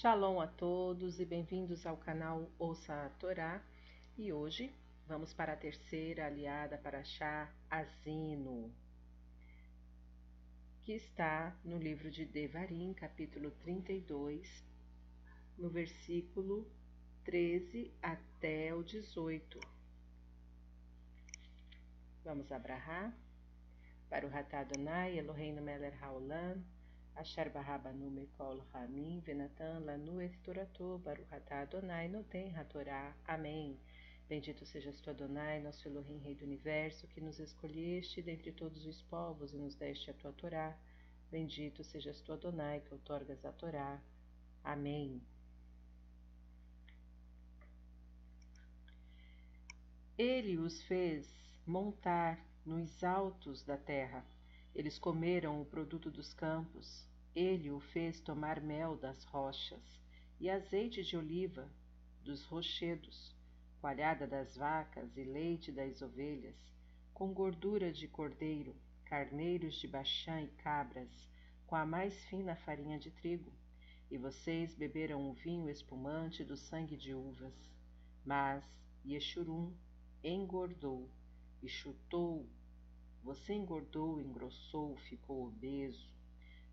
Shalom a todos e bem-vindos ao canal Ouça a Torá. E hoje vamos para a terceira aliada para Shá Azino, que está no livro de Devarim, capítulo 32, no versículo 13 até o 18. Vamos abrahar para o Ratadonai Eloheinu Meler Haolam Asher Barrabanu Mekol Ramin, Venatan Lanu Esturato, Baruhatá Adonai, Noten Hatorá. Amém. Bendito sejas tu, Adonai, nosso Elohim, Rei do Universo, que nos escolheste dentre todos os povos e nos deste a tua Torá. Bendito sejas tu, Adonai, que outorgas a Torá. Amém. Ele os fez montar nos altos da terra eles comeram o produto dos campos. Ele o fez tomar mel das rochas e azeite de oliva dos rochedos, coalhada das vacas e leite das ovelhas, com gordura de cordeiro, carneiros de Baxã e cabras, com a mais fina farinha de trigo. E vocês beberam o vinho espumante do sangue de uvas. Mas Yeshurun engordou e chutou você engordou, engrossou, ficou obeso,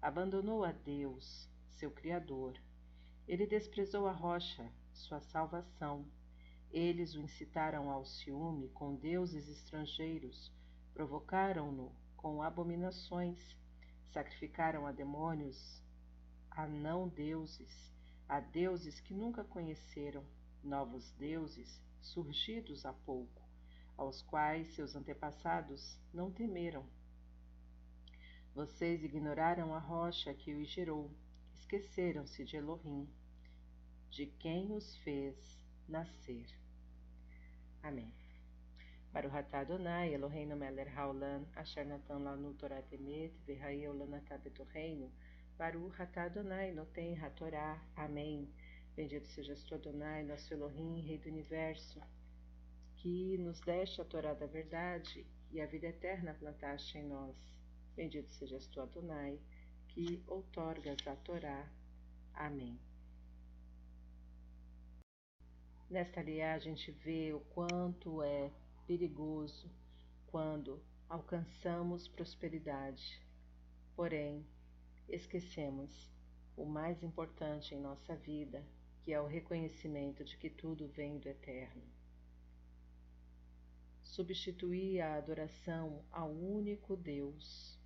abandonou a Deus, seu Criador. Ele desprezou a rocha, sua salvação. Eles o incitaram ao ciúme com deuses estrangeiros, provocaram-no com abominações, sacrificaram a demônios, a não deuses, a deuses que nunca conheceram, novos deuses surgidos há pouco aos quais seus antepassados não temeram. Vocês ignoraram a rocha que os gerou, esqueceram-se de Elohim, de quem os fez nascer. Amém. Para o Ratá Adonai, Eloheinu Meler Haolam, Asher Natan Lanu Torah Temet, Verraia Olanatá Betorreino, para o Ratá Adonai, Noten Hatorá. Amém. Bendito sejas tu, Adonai, nosso Elohim, Rei do Universo, que nos deste a Torá da verdade e a vida eterna plantaste em nós. Bendito sejas tu, Adonai, que outorgas a Torá. Amém. Nesta aliá a gente vê o quanto é perigoso quando alcançamos prosperidade, porém esquecemos o mais importante em nossa vida, que é o reconhecimento de que tudo vem do Eterno substituir a adoração ao único Deus.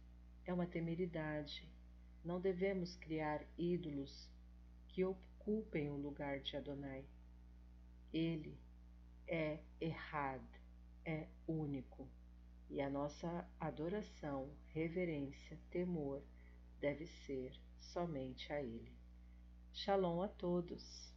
É uma temeridade. Não devemos criar ídolos que ocupem o lugar de Adonai. Ele é errado, é único, e a nossa adoração, reverência, temor deve ser somente a Ele. Shalom a todos.